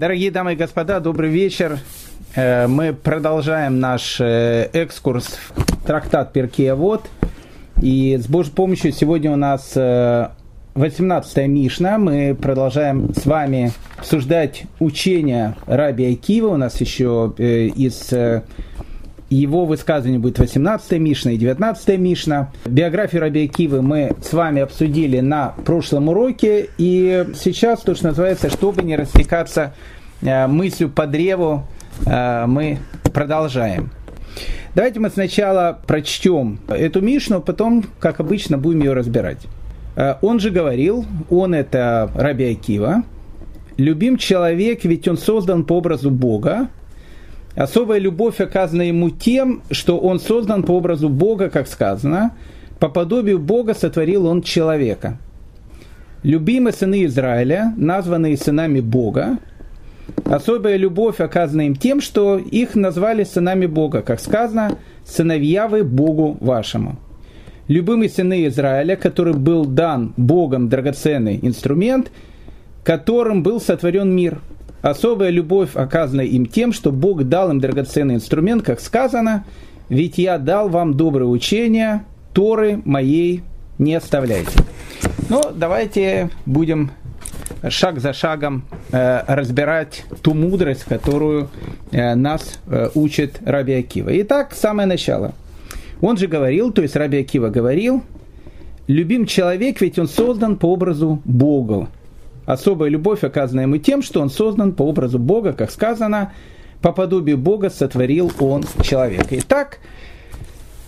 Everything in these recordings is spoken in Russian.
Дорогие дамы и господа, добрый вечер. Э, мы продолжаем наш э, экскурс в трактат Перкея Вот. И с Божьей помощью сегодня у нас 18-я э, Мишна. Мы продолжаем с вами обсуждать учение Раби Айкива. У нас еще из его высказывание будет 18-я Мишна и 19-я Мишна. Биографию Раби Акивы мы с вами обсудили на прошлом уроке. И сейчас, то, что называется, чтобы не растекаться э, мыслью по древу, э, мы продолжаем. Давайте мы сначала прочтем эту Мишну, потом, как обычно, будем ее разбирать. Э, он же говорил, он это Раби Акива, любим человек, ведь он создан по образу Бога, Особая любовь оказана ему тем, что он создан по образу Бога, как сказано, по подобию Бога сотворил он человека. Любимые сыны Израиля, названные сынами Бога, особая любовь оказана им тем, что их назвали сынами Бога, как сказано, сыновья вы Богу вашему. Любимые сыны Израиля, который был дан Богом драгоценный инструмент, которым был сотворен мир – особая любовь оказана им тем, что Бог дал им драгоценный инструмент, как сказано, ведь я дал вам доброе учение, Торы моей не оставляйте. Ну, давайте будем шаг за шагом э, разбирать ту мудрость, которую э, нас э, учит Раби Акива. Итак, самое начало. Он же говорил, то есть Раби Акива говорил, любим человек, ведь он создан по образу Бога особая любовь оказана ему тем, что он создан по образу Бога, как сказано, по подобию Бога сотворил он человека. Итак,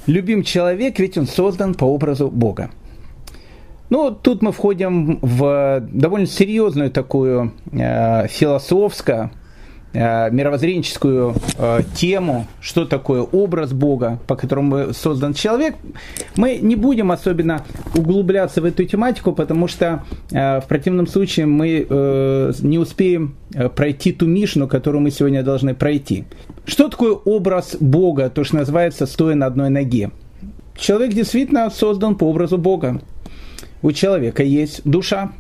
любим человек, ведь он создан по образу Бога. Ну, тут мы входим в довольно серьезную такую э, философскую мировоззренческую э, тему, что такое образ Бога, по которому создан человек, мы не будем особенно углубляться в эту тематику, потому что э, в противном случае мы не успеем пройти ту Мишну, которую мы сегодня должны пройти. Что такое образ Бога, то, что называется «стоя на одной ноге»? Человек действительно создан по образу Бога. У человека есть душа,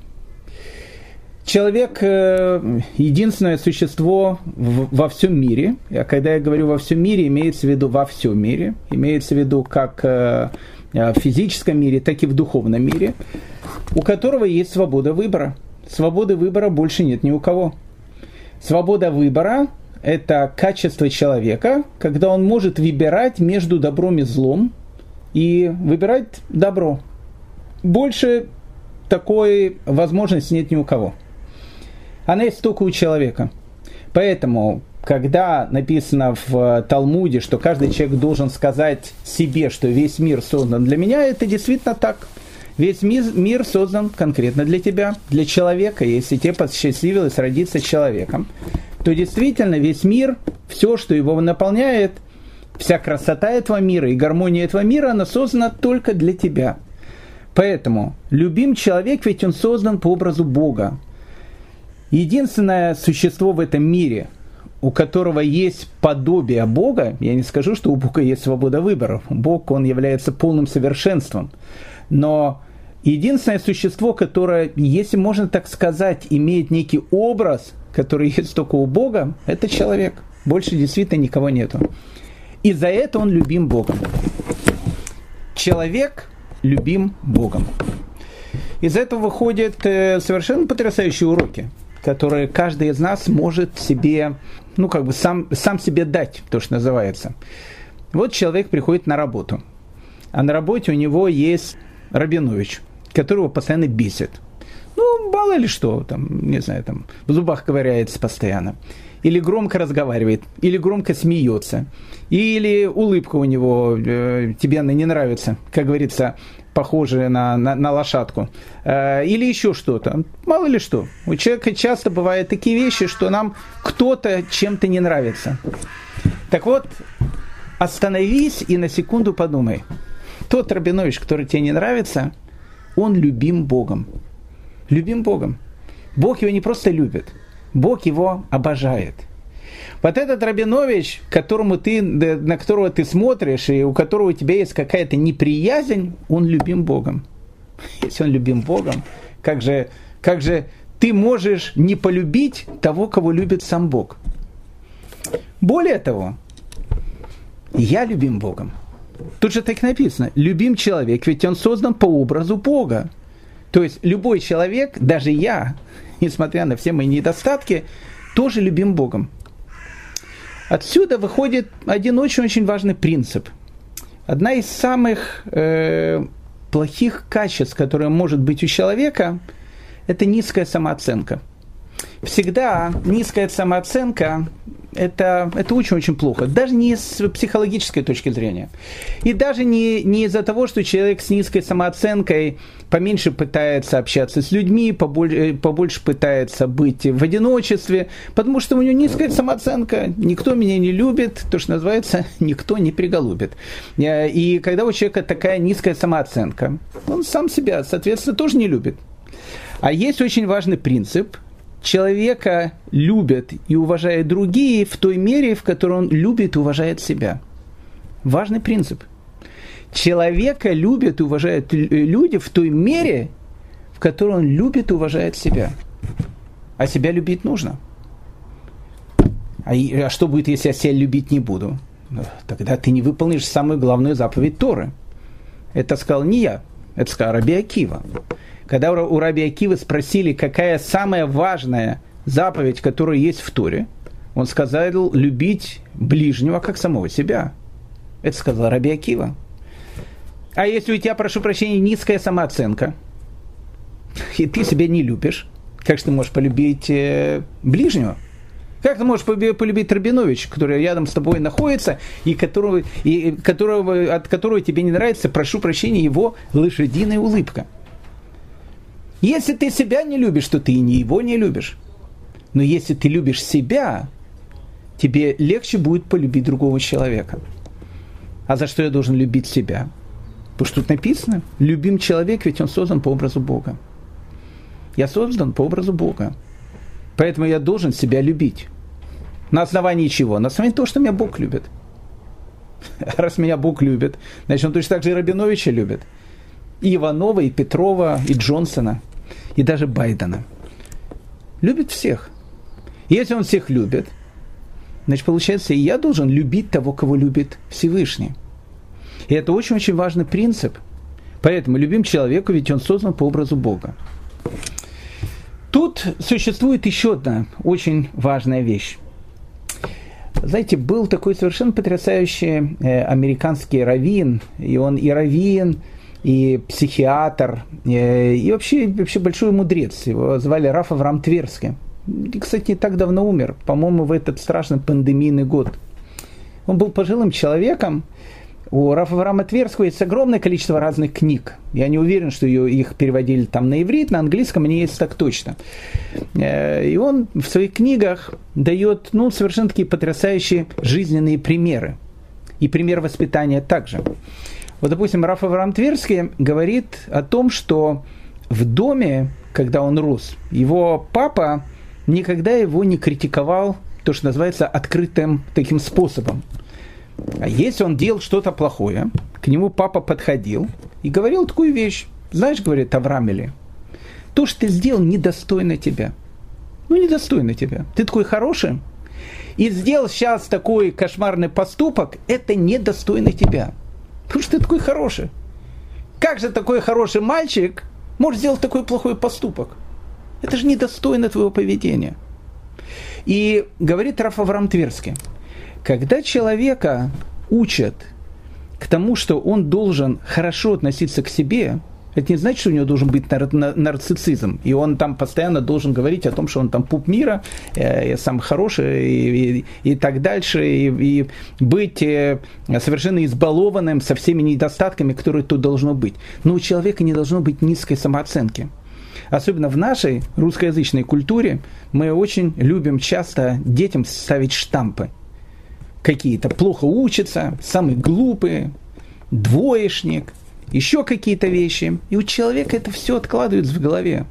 Человек э, единственное существо во всем мире. А когда я говорю во всем мире, имеется в виду во всем мире. Имеется в виду как э, в физическом мире, так и в духовном мире, у которого есть свобода выбора. Свободы выбора больше нет ни у кого. Свобода выбора – это качество человека, когда он может выбирать между добром и злом и выбирать добро. Больше такой возможности нет ни у кого она есть только у человека. Поэтому, когда написано в Талмуде, что каждый человек должен сказать себе, что весь мир создан для меня, это действительно так. Весь мир, мир создан конкретно для тебя, для человека. Если тебе посчастливилось родиться человеком, то действительно весь мир, все, что его наполняет, вся красота этого мира и гармония этого мира, она создана только для тебя. Поэтому любим человек, ведь он создан по образу Бога. Единственное существо в этом мире, у которого есть подобие Бога, я не скажу, что у Бога есть свобода выбора. Бог, он является полным совершенством. Но единственное существо, которое, если можно так сказать, имеет некий образ, который есть только у Бога, это человек. Больше действительно никого нету. И за это он любим Богом. Человек любим Богом. Из этого выходят э, совершенно потрясающие уроки которые каждый из нас может себе, ну, как бы сам, сам себе дать, то, что называется. Вот человек приходит на работу, а на работе у него есть Рабинович, которого постоянно бесит. Ну, мало ли что, там, не знаю, там, в зубах ковыряется постоянно. Или громко разговаривает, или громко смеется, или улыбка у него э, тебе она не нравится, как говорится, похожие на, на, на лошадку, э, или еще что-то. Мало ли что. У человека часто бывают такие вещи, что нам кто-то чем-то не нравится. Так вот, остановись и на секунду подумай. Тот Рабинович, который тебе не нравится, он любим Богом. Любим Богом. Бог его не просто любит, Бог его обожает – вот этот Рабинович, которому ты, на которого ты смотришь, и у которого у тебя есть какая-то неприязнь, он любим Богом. Если он любим Богом, как же, как же ты можешь не полюбить того, кого любит сам Бог. Более того, я любим Богом. Тут же так написано, любим человек, ведь он создан по образу Бога. То есть любой человек, даже я, несмотря на все мои недостатки, тоже любим Богом. Отсюда выходит один очень-очень важный принцип. Одна из самых э, плохих качеств, которые может быть у человека, это низкая самооценка. Всегда низкая самооценка это, это очень-очень плохо. Даже не с психологической точки зрения. И даже не, не из-за того, что человек с низкой самооценкой поменьше пытается общаться с людьми, побольше, э, побольше пытается быть в одиночестве, потому что у него низкая самооценка. Никто меня не любит, то, что называется, никто не приголубит. Э, и когда у человека такая низкая самооценка, он сам себя, соответственно, тоже не любит. А есть очень важный принцип – человека любят и уважают другие в той мере, в которой он любит и уважает себя. Важный принцип. Человека любят и уважают люди в той мере, в которой он любит и уважает себя. А себя любить нужно. А, а что будет, если я себя любить не буду? Ну, тогда ты не выполнишь самую главную заповедь Торы. Это сказал не я, это сказал Раби Акива. Когда у Раби Акивы спросили, какая самая важная заповедь, которая есть в Торе, он сказал любить ближнего, как самого себя. Это сказал Раби Акива. А если у тебя, прошу прощения, низкая самооценка, и ты себя не любишь, как же ты можешь полюбить э, ближнего? Как ты можешь полюбить Рабинович, который рядом с тобой находится, и, которого, и которого, от которого тебе не нравится, прошу прощения, его лошадиная улыбка – если ты себя не любишь, то ты и не его не любишь. Но если ты любишь себя, тебе легче будет полюбить другого человека. А за что я должен любить себя? Потому что тут написано, любим человек, ведь он создан по образу Бога. Я создан по образу Бога. Поэтому я должен себя любить. На основании чего? На основании того, что меня Бог любит. Раз меня Бог любит, значит, он точно так же и Рабиновича любит. И Иванова, и Петрова, и Джонсона – и даже Байдена. Любит всех. Если он всех любит, значит, получается, и я должен любить того, кого любит Всевышний. И это очень-очень важный принцип. Поэтому любим человека, ведь он создан по образу Бога. Тут существует еще одна очень важная вещь. Знаете, был такой совершенно потрясающий э, американский раввин, и он и раввин, и психиатр, э, и вообще, вообще большой мудрец. Его звали Раф Авраам Тверский. Кстати, не так давно умер, по-моему, в этот страшный пандемийный год. Он был пожилым человеком. У Рафа Авраама Тверского есть огромное количество разных книг. Я не уверен, что ее, их переводили там на иврит, на английском они есть так точно. Э, и он в своих книгах дает ну, совершенно такие потрясающие жизненные примеры. И пример воспитания также. Вот, допустим, Раф Авраам Тверский говорит о том, что в доме, когда он рос, его папа никогда его не критиковал, то, что называется, открытым таким способом. А если он делал что-то плохое, к нему папа подходил и говорил такую вещь. Знаешь, говорит Аврамели, то, что ты сделал, недостойно тебя. Ну, недостойно тебя. Ты такой хороший, и сделал сейчас такой кошмарный поступок, это недостойно тебя. Потому что ты такой хороший. Как же такой хороший мальчик может сделать такой плохой поступок? Это же недостойно твоего поведения. И говорит Раф Авраам Тверский, когда человека учат к тому, что он должен хорошо относиться к себе, это не значит, что у него должен быть нар- нар- нарциссизм, и он там постоянно должен говорить о том, что он там пуп мира, э, сам хороший и, и, и так дальше, и, и быть э, совершенно избалованным со всеми недостатками, которые тут должно быть. Но у человека не должно быть низкой самооценки. Особенно в нашей русскоязычной культуре мы очень любим часто детям ставить штампы. Какие-то плохо учатся, самый глупый, двоечник – еще какие-то вещи. И у человека это все откладывается в голове.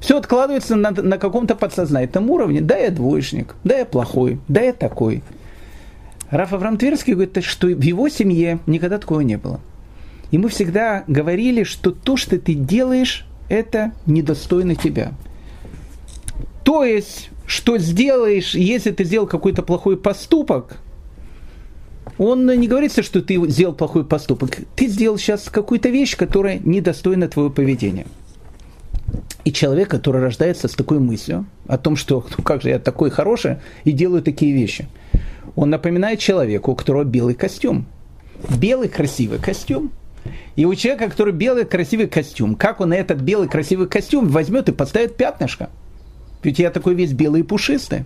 Все откладывается на, на каком-то подсознательном уровне. Да, я двоечник, да, я плохой, да, я такой. Раф Авраам Тверский говорит, что в его семье никогда такого не было. И мы всегда говорили, что то, что ты делаешь, это недостойно тебя. То есть, что сделаешь, если ты сделал какой-то плохой поступок, он не говорится, что ты сделал плохой поступок. Ты сделал сейчас какую-то вещь, которая недостойна твоего поведения. И человек, который рождается с такой мыслью о том, что ну как же я такой хороший и делаю такие вещи, он напоминает человеку, у которого белый костюм. Белый красивый костюм. И у человека, который белый красивый костюм, как он этот белый красивый костюм возьмет и поставит пятнышко? Ведь я такой весь белый и пушистый.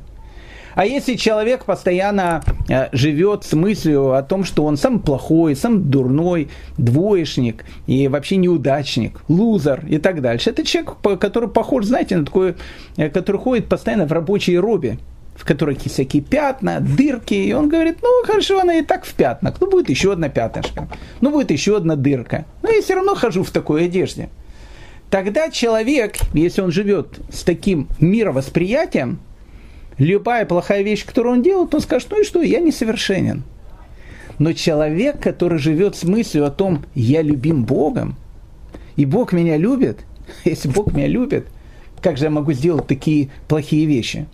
А если человек постоянно э, живет с мыслью о том, что он сам плохой, сам дурной, двоечник и вообще неудачник, лузер и так дальше, это человек, который похож, знаете, на такой, э, который ходит постоянно в рабочей робе, в которой всякие пятна, дырки, и он говорит, ну хорошо, она и так в пятнах, ну будет еще одна пятнышко, ну будет еще одна дырка, но я все равно хожу в такой одежде. Тогда человек, если он живет с таким мировосприятием, любая плохая вещь, которую он делает, он скажет, ну и что, я несовершенен. Но человек, который живет с мыслью о том, я любим Богом, и Бог меня любит, если Бог меня любит, как же я могу сделать такие плохие вещи?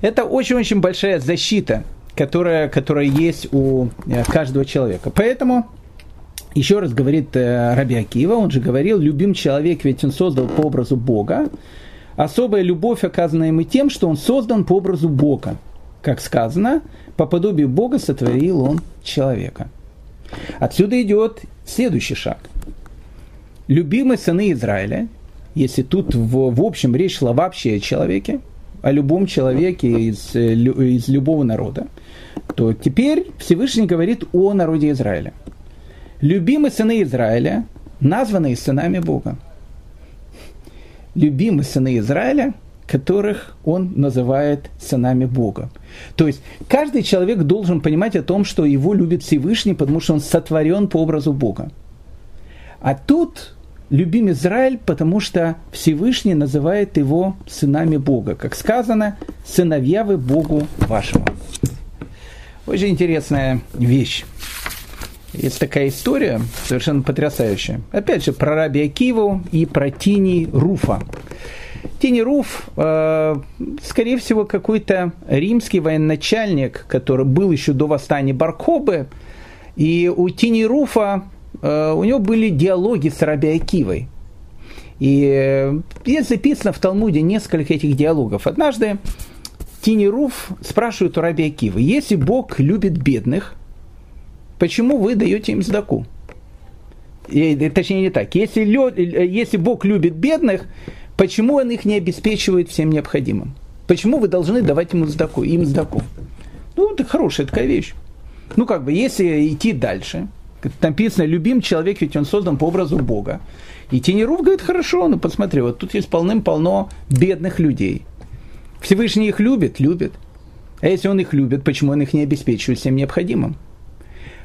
Это очень-очень большая защита, которая, которая есть у э, каждого человека. Поэтому, еще раз говорит э, Раби Акива, он же говорил, любим человек, ведь он создал по образу Бога, особая любовь оказана ему тем, что он создан по образу Бога. Как сказано, по подобию Бога сотворил он человека. Отсюда идет следующий шаг. Любимые сыны Израиля, если тут в, в общем речь шла вообще о человеке, о любом человеке из, из любого народа, то теперь Всевышний говорит о народе Израиля. Любимые сыны Израиля, названные сынами Бога любимые сыны Израиля, которых он называет сынами Бога. То есть каждый человек должен понимать о том, что его любит Всевышний, потому что он сотворен по образу Бога. А тут любим Израиль, потому что Всевышний называет его сынами Бога. Как сказано, сыновья вы Богу вашему. Очень интересная вещь. Есть такая история, совершенно потрясающая. Опять же, про Раби Акиву и про Тини Руфа. Тини Руф, э, скорее всего, какой-то римский военачальник, который был еще до восстания Баркобы. И у Тини Руфа, э, у него были диалоги с Раби Акивой. И э, есть записано в Талмуде несколько этих диалогов. Однажды Тини Руф спрашивает у Раби Акивы, если Бог любит бедных, почему вы даете им сдаку? И, точнее, не так. Если, если Бог любит бедных, почему Он их не обеспечивает всем необходимым? Почему вы должны давать ему сдаку, им сдаку? Ну, это хорошая такая вещь. Ну, как бы, если идти дальше, там написано, любим человек, ведь он создан по образу Бога. И Тенеров говорит, хорошо, ну посмотри, вот тут есть полным-полно бедных людей. Всевышний их любит, любит. А если он их любит, почему он их не обеспечивает всем необходимым?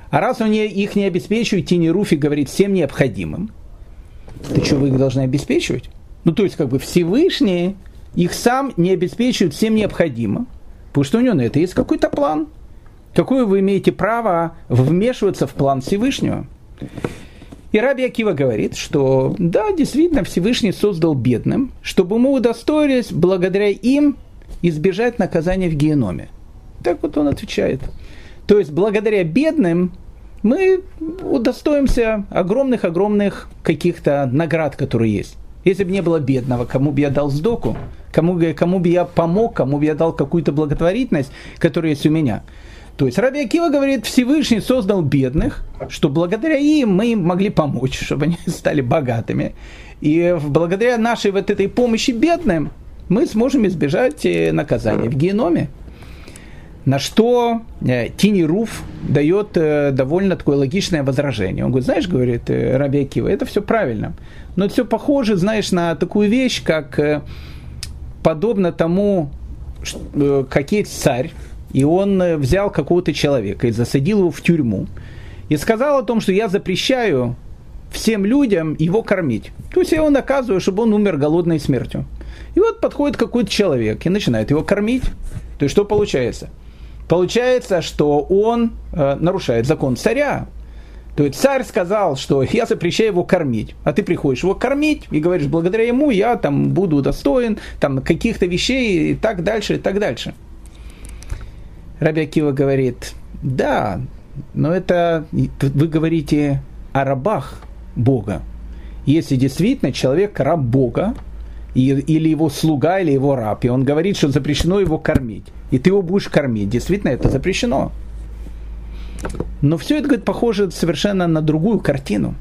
А раз он их не обеспечивает, Тини Руфи говорит всем необходимым, то что вы их должны обеспечивать? Ну, то есть, как бы Всевышний их сам не обеспечивает всем необходимым, потому что у него на это есть какой-то план. Какое вы имеете право вмешиваться в план Всевышнего? И Раби Акива говорит, что да, действительно, Всевышний создал бедным, чтобы мы удостоились благодаря им избежать наказания в геноме. Так вот он отвечает. То есть благодаря бедным мы удостоимся огромных-огромных каких-то наград, которые есть. Если бы не было бедного, кому бы я дал сдоку, кому, кому бы я помог, кому бы я дал какую-то благотворительность, которая есть у меня. То есть Раби Акива говорит, Всевышний создал бедных, что благодаря им мы им могли помочь, чтобы они стали богатыми. И благодаря нашей вот этой помощи бедным мы сможем избежать э, наказания в геноме. На что э, Тини Руф дает э, довольно такое логичное возражение. Он говорит, знаешь, говорит э, Раби Акива, это все правильно. Но это все похоже, знаешь, на такую вещь, как подобно тому, как царь, и он взял какого-то человека и засадил его в тюрьму, и сказал о том, что я запрещаю всем людям его кормить. То есть я его наказываю, чтобы он умер голодной смертью. И вот подходит какой-то человек и начинает его кормить. То есть что получается? Получается, что он э, нарушает закон царя. То есть царь сказал, что я запрещаю его кормить, а ты приходишь его кормить и говоришь, благодаря ему я там буду достоин там каких-то вещей и так дальше, и так дальше. Раби Акива говорит, да, но это вы говорите о рабах Бога. Если действительно человек раб Бога, или его слуга, или его раб, и он говорит, что запрещено его кормить, и ты его будешь кормить, действительно это запрещено. Но все это, говорит, похоже совершенно на другую картину.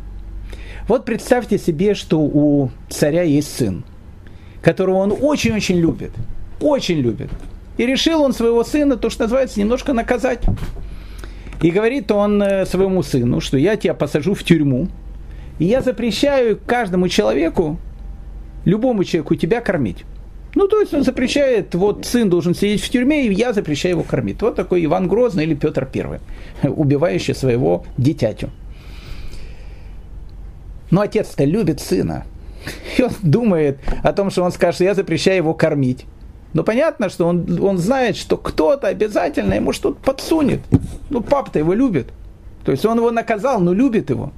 Вот представьте себе, что у царя есть сын, которого он очень-очень любит. Очень любит. И решил он своего сына, то, что называется, немножко наказать. И говорит он э, своему сыну, что я тебя посажу в тюрьму, и я запрещаю каждому человеку, любому человеку тебя кормить. Ну, то есть он запрещает, вот сын должен сидеть в тюрьме, и я запрещаю его кормить. Вот такой Иван Грозный или Петр Первый, убивающий своего дитятю. Но отец-то любит сына. И он думает о том, что он скажет, я запрещаю его кормить. Но понятно, что он, он знает, что кто-то обязательно ему что-то подсунет. Ну, папа-то его любит. То есть он его наказал, но любит его.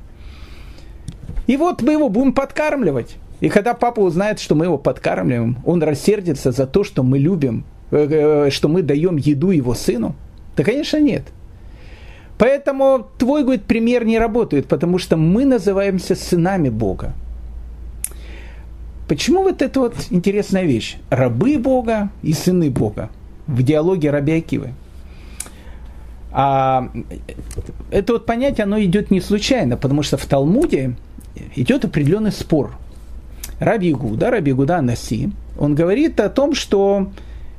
И вот мы его будем подкармливать. И когда папа узнает, что мы его подкармливаем, он рассердится за то, что мы любим, э, э, что мы даем еду его сыну? Да, конечно, нет. Поэтому твой, говорит, пример не работает, потому что мы называемся сынами Бога. Почему вот эта вот интересная вещь? Рабы Бога и сыны Бога в диалоге Раби Акивы. А это вот понятие, оно идет не случайно, потому что в Талмуде идет определенный спор – Раби Гуда, Раби Гуда Наси, он говорит о том, что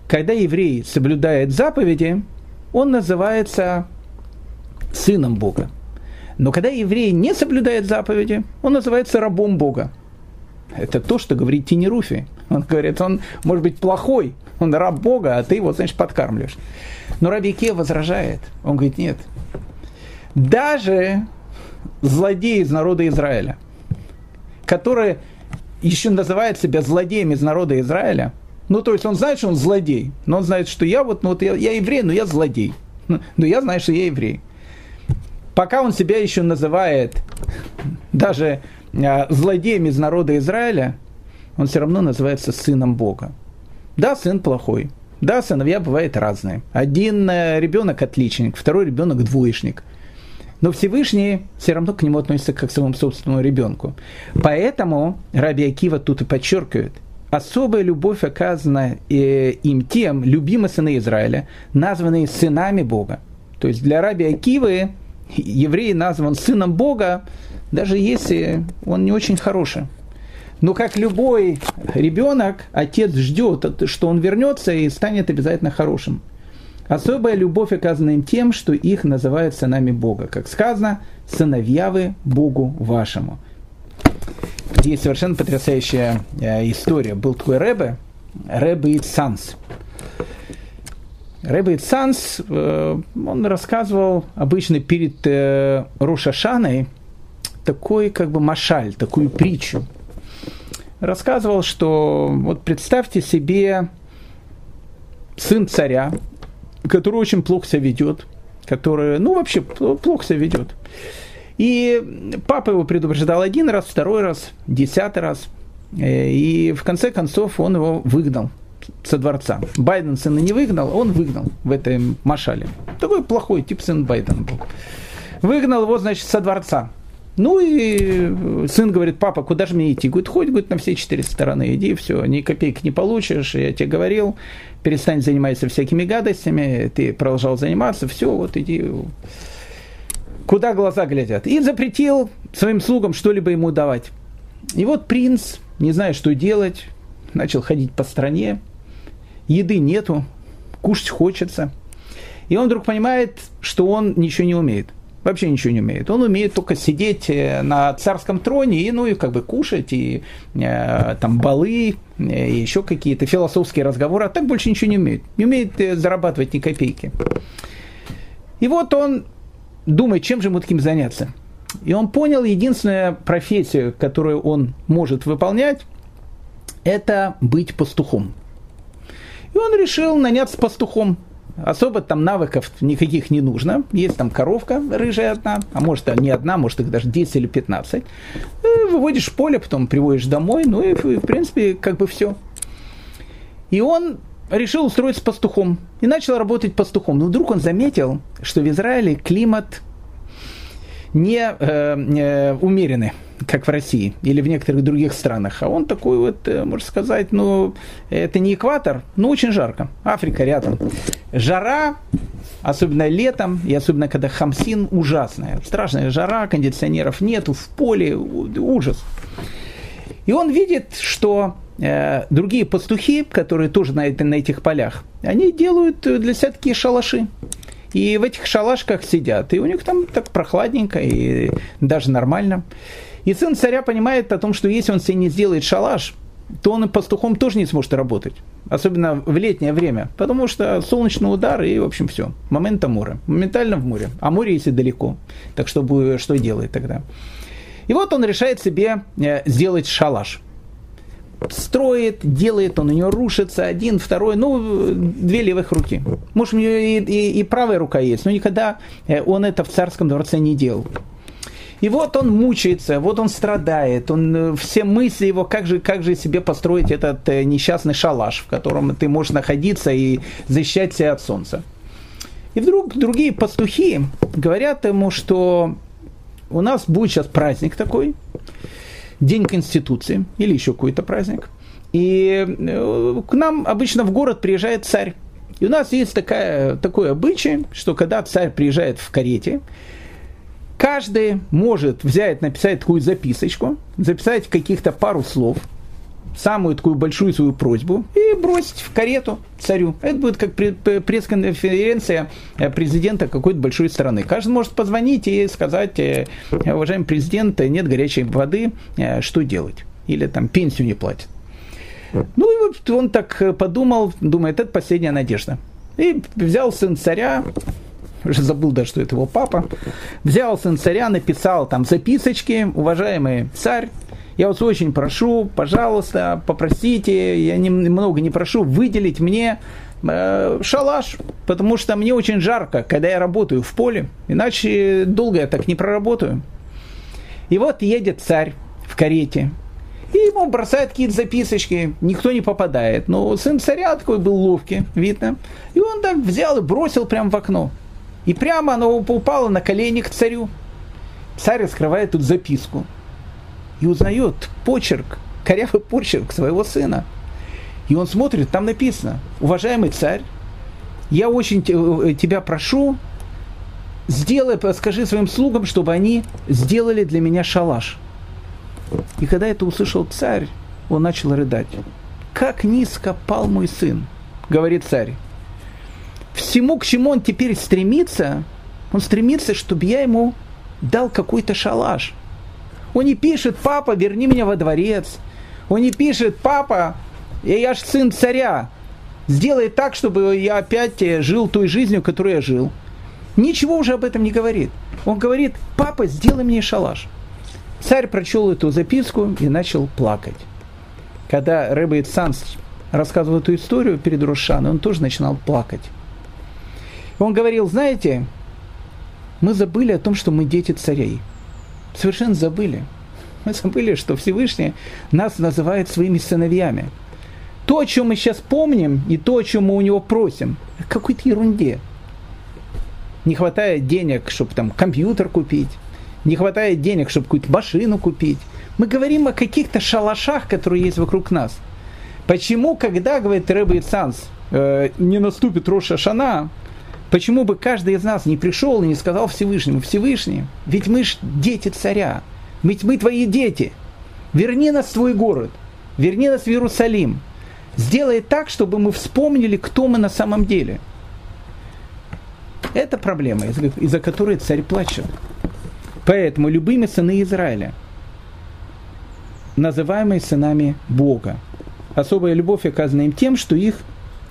когда еврей соблюдает заповеди, он называется сыном Бога. Но когда еврей не соблюдает заповеди, он называется рабом Бога. Это то, что говорит Тинеруфи. Он говорит, он может быть плохой, он раб Бога, а ты его, значит, подкармливаешь. Но Раби Ке возражает. Он говорит, нет. Даже злодей из народа Израиля, которые еще называет себя злодеем из народа Израиля, ну, то есть он знает, что он злодей, но он знает, что я вот, ну, вот я, я еврей, но я злодей. Но я знаю, что я еврей. Пока он себя еще называет даже э, злодеем из народа Израиля, он все равно называется сыном Бога. Да, сын плохой. Да, сыновья бывают разные. Один э, ребенок отличник, второй ребенок двоечник – но Всевышний все равно к нему относится как к своему собственному ребенку. Поэтому Раби Акива тут и подчеркивает, особая любовь оказана э, им тем, любимые сыны Израиля, названные сынами Бога. То есть для Раби Акивы еврей назван сыном Бога, даже если он не очень хороший. Но как любой ребенок, отец ждет, что он вернется и станет обязательно хорошим. Особая любовь оказана им тем, что их называют сынами Бога. Как сказано, сыновья вы Богу вашему. Здесь совершенно потрясающая э, история. Был такой Рэбе, Рэбе Ицанс. Рэбе Ицанс, э, он рассказывал обычно перед э, Рошашаной такой как бы машаль, такую притчу. Рассказывал, что вот представьте себе сын царя, который очень плохо себя ведет, который, ну, вообще плохо себя ведет. И папа его предупреждал один раз, второй раз, десятый раз. Э, и в конце концов он его выгнал со дворца. Байден сына не выгнал, он выгнал в этой машале. Такой плохой тип сын Байден был. Выгнал его, значит, со дворца. Ну и сын говорит, папа, куда же мне идти? Говорит, хоть говорит, на все четыре стороны, иди, все, ни копейки не получишь, я тебе говорил, перестань заниматься всякими гадостями, ты продолжал заниматься, все, вот иди, куда глаза глядят. И запретил своим слугам что-либо ему давать. И вот принц, не зная, что делать, начал ходить по стране, еды нету, кушать хочется. И он вдруг понимает, что он ничего не умеет вообще ничего не умеет. Он умеет только сидеть э, на царском троне и, ну, и как бы кушать, и э, там балы, э, и еще какие-то философские разговоры, а так больше ничего не умеет. Не умеет э, зарабатывать ни копейки. И вот он думает, чем же ему таким заняться. И он понял, единственная профессия, которую он может выполнять, это быть пастухом. И он решил наняться пастухом. Особо там навыков никаких не нужно. Есть там коровка рыжая одна, а может не одна, может их даже 10 или 15. Э, выводишь в поле, потом приводишь домой, ну и в принципе как бы все. И он решил устроиться пастухом и начал работать пастухом. Но вдруг он заметил, что в Израиле климат не э, э, умеренный, как в России или в некоторых других странах. А он такой вот, э, можно сказать, ну, это не экватор, но очень жарко. Африка рядом. Жара, особенно летом, и особенно когда хамсин, ужасная. Страшная жара, кондиционеров нету, в поле, ужас. И он видит, что э, другие пастухи, которые тоже на, на этих полях, они делают для себя такие шалаши. И в этих шалашках сидят. И у них там так прохладненько и даже нормально. И сын царя понимает о том, что если он себе не сделает шалаш, то он и пастухом тоже не сможет работать. Особенно в летнее время. Потому что солнечный удар и, в общем, все. Момента мора. Моментально в море. А море если далеко. Так что, что делает тогда? И вот он решает себе э, сделать шалаш строит, делает, он у него рушится, один, второй, ну, две левых руки. Может, у него и, и, и правая рука есть, но никогда э, он это в царском дворце не делал. И вот он мучается, вот он страдает, он, э, все мысли его, как же, как же себе построить этот э, несчастный шалаш, в котором ты можешь находиться и защищать себя от солнца. И вдруг другие пастухи говорят ему, что у нас будет сейчас праздник такой, День Конституции или еще какой-то праздник. И э, к нам обычно в город приезжает царь. И у нас есть такая, такой обычай, что когда царь приезжает в карете, каждый может взять, написать такую записочку, записать каких-то пару слов – самую такую большую свою просьбу и бросить в карету царю. Это будет как пресс-конференция э, президента какой-то большой страны. Каждый может позвонить и сказать, э, уважаемый президент, нет горячей воды, э, что делать? Или там пенсию не платят. Ну и вот он так подумал, думает, это последняя надежда. И взял сын царя, уже забыл даже, что это его папа, взял сын царя, написал там записочки, уважаемый царь, я вас очень прошу, пожалуйста, попросите, я немного не прошу, выделить мне э, шалаш, потому что мне очень жарко, когда я работаю в поле, иначе долго я так не проработаю. И вот едет царь в карете, и ему бросают какие-то записочки, никто не попадает. Но сын царя такой был ловкий, видно. И он так взял и бросил прямо в окно. И прямо оно упало на колени к царю. Царь раскрывает тут записку и узнает почерк, корявый почерк своего сына. И он смотрит, там написано, уважаемый царь, я очень э, тебя прошу, сделай, скажи своим слугам, чтобы они сделали для меня шалаш. И когда это услышал царь, он начал рыдать. Как низко пал мой сын, говорит царь. Всему, к чему он теперь стремится, он стремится, чтобы я ему дал какой-то шалаш – он не пишет, папа, верни меня во дворец. Он не пишет, папа, я ж сын царя. Сделай так, чтобы я опять жил той жизнью, которой я жил. Ничего уже об этом не говорит. Он говорит, папа, сделай мне шалаш. Царь прочел эту записку и начал плакать. Когда Рэбе Санс рассказывал эту историю перед Рушаной, он тоже начинал плакать. Он говорил, знаете, мы забыли о том, что мы дети царей совершенно забыли. Мы забыли, что Всевышний нас называет своими сыновьями. То, о чем мы сейчас помним, и то, о чем мы у него просим, какой-то ерунде. Не хватает денег, чтобы там компьютер купить, не хватает денег, чтобы какую-то машину купить. Мы говорим о каких-то шалашах, которые есть вокруг нас. Почему, когда, говорит Рэбе Санс, э, не наступит Роша Шана, Почему бы каждый из нас не пришел и не сказал Всевышнему, Всевышний, ведь мы ж дети царя, ведь мы твои дети, верни нас в твой город, верни нас в Иерусалим, сделай так, чтобы мы вспомнили, кто мы на самом деле. Это проблема, из-за которой царь плачет. Поэтому любыми сыны Израиля, называемые сынами Бога, особая любовь оказана им тем, что их